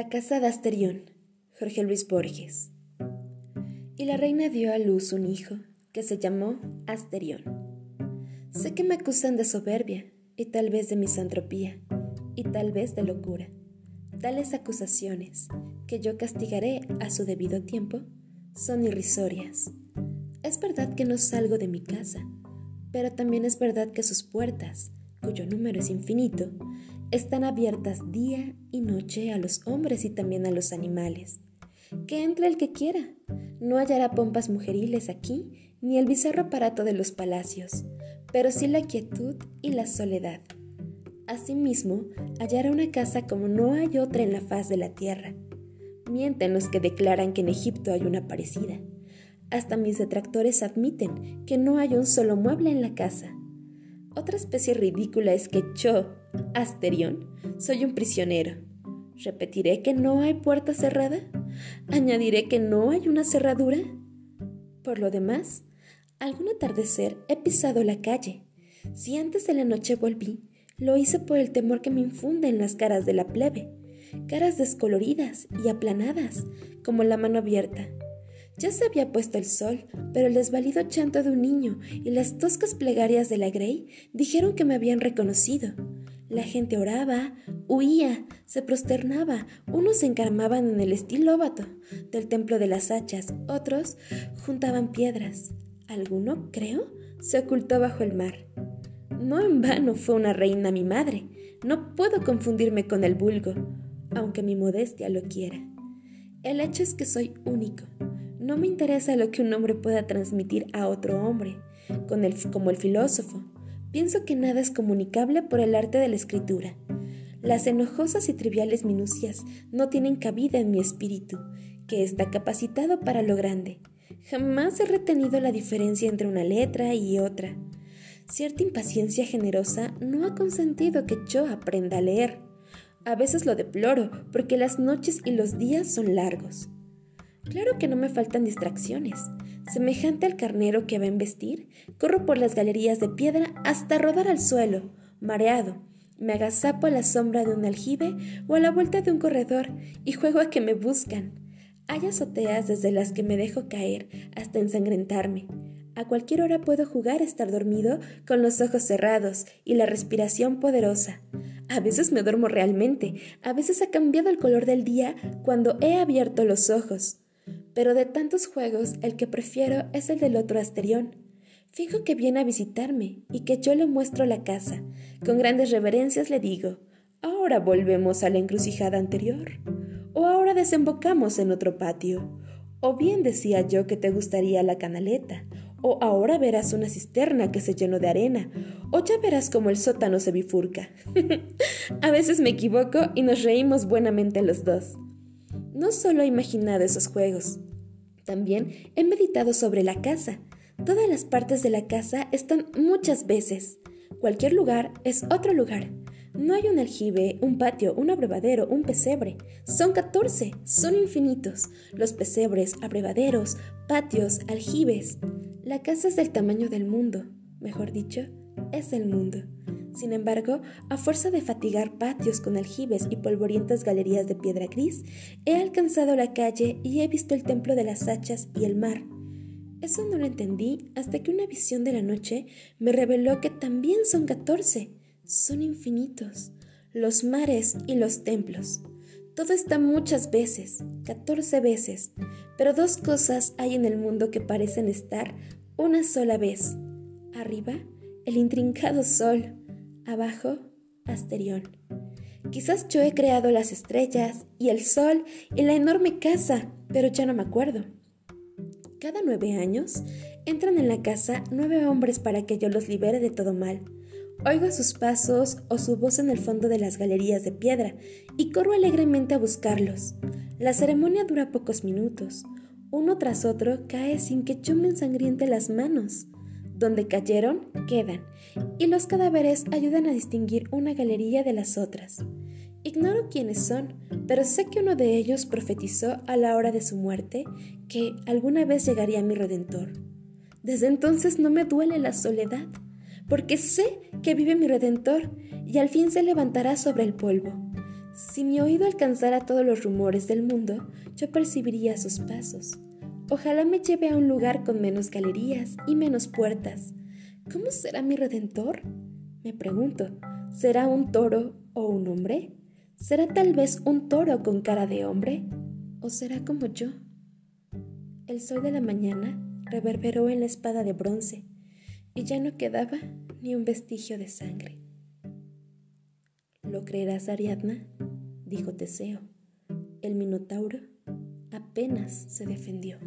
La casa de Asterión, Jorge Luis Borges. Y la reina dio a luz un hijo que se llamó Asterión. Sé que me acusan de soberbia y tal vez de misantropía y tal vez de locura. Tales acusaciones, que yo castigaré a su debido tiempo, son irrisorias. Es verdad que no salgo de mi casa, pero también es verdad que sus puertas, cuyo número es infinito, están abiertas día y noche a los hombres y también a los animales. Que entre el que quiera. No hallará pompas mujeriles aquí, ni el bizarro aparato de los palacios, pero sí la quietud y la soledad. Asimismo, hallará una casa como no hay otra en la faz de la tierra. Mienten los que declaran que en Egipto hay una parecida. Hasta mis detractores admiten que no hay un solo mueble en la casa. Otra especie ridícula es que yo, Asterión, soy un prisionero. ¿Repetiré que no hay puerta cerrada? ¿Añadiré que no hay una cerradura? Por lo demás, algún atardecer he pisado la calle. Si antes de la noche volví, lo hice por el temor que me infunden las caras de la plebe, caras descoloridas y aplanadas, como la mano abierta, ya se había puesto el sol, pero el desvalido chanto de un niño y las toscas plegarias de la Grey dijeron que me habían reconocido. La gente oraba, huía, se prosternaba, unos se encaramaban en el estilóbato del templo de las hachas, otros juntaban piedras. Alguno, creo, se ocultó bajo el mar. No en vano fue una reina mi madre. No puedo confundirme con el vulgo, aunque mi modestia lo quiera. El hecho es que soy único, no me interesa lo que un hombre pueda transmitir a otro hombre, como el filósofo. Pienso que nada es comunicable por el arte de la escritura. Las enojosas y triviales minucias no tienen cabida en mi espíritu, que está capacitado para lo grande. Jamás he retenido la diferencia entre una letra y otra. Cierta impaciencia generosa no ha consentido que yo aprenda a leer. A veces lo deploro porque las noches y los días son largos. Claro que no me faltan distracciones. Semejante al carnero que va a embestir, corro por las galerías de piedra hasta rodar al suelo, mareado. Me agazapo a la sombra de un aljibe o a la vuelta de un corredor y juego a que me buscan. Hay azoteas desde las que me dejo caer hasta ensangrentarme. A cualquier hora puedo jugar a estar dormido con los ojos cerrados y la respiración poderosa. A veces me duermo realmente, a veces ha cambiado el color del día cuando he abierto los ojos pero de tantos juegos el que prefiero es el del otro Asterión. Fijo que viene a visitarme y que yo le muestro la casa. Con grandes reverencias le digo, ahora volvemos a la encrucijada anterior, o ahora desembocamos en otro patio, o bien decía yo que te gustaría la canaleta, o ahora verás una cisterna que se llenó de arena, o ya verás cómo el sótano se bifurca. a veces me equivoco y nos reímos buenamente los dos. No solo he imaginado esos juegos, también he meditado sobre la casa. Todas las partes de la casa están muchas veces. Cualquier lugar es otro lugar. No hay un aljibe, un patio, un abrevadero, un pesebre. Son catorce, son infinitos. Los pesebres, abrevaderos, patios, aljibes. La casa es del tamaño del mundo, mejor dicho, es el mundo. Sin embargo, a fuerza de fatigar patios con aljibes y polvorientas galerías de piedra gris, he alcanzado la calle y he visto el templo de las hachas y el mar. Eso no lo entendí hasta que una visión de la noche me reveló que también son catorce, son infinitos, los mares y los templos. Todo está muchas veces, catorce veces, pero dos cosas hay en el mundo que parecen estar una sola vez. Arriba, el intrincado sol, abajo, Asterión. Quizás yo he creado las estrellas y el sol y la enorme casa, pero ya no me acuerdo. Cada nueve años entran en la casa nueve hombres para que yo los libere de todo mal. Oigo sus pasos o su voz en el fondo de las galerías de piedra y corro alegremente a buscarlos. La ceremonia dura pocos minutos. Uno tras otro cae sin que yo me ensangriente las manos. Donde cayeron, quedan, y los cadáveres ayudan a distinguir una galería de las otras. Ignoro quiénes son, pero sé que uno de ellos profetizó a la hora de su muerte que alguna vez llegaría mi Redentor. Desde entonces no me duele la soledad, porque sé que vive mi Redentor y al fin se levantará sobre el polvo. Si mi oído alcanzara todos los rumores del mundo, yo percibiría sus pasos. Ojalá me lleve a un lugar con menos galerías y menos puertas. ¿Cómo será mi redentor? Me pregunto, ¿será un toro o un hombre? ¿Será tal vez un toro con cara de hombre? ¿O será como yo? El sol de la mañana reverberó en la espada de bronce y ya no quedaba ni un vestigio de sangre. ¿Lo creerás, Ariadna? dijo Teseo. El Minotauro apenas se defendió.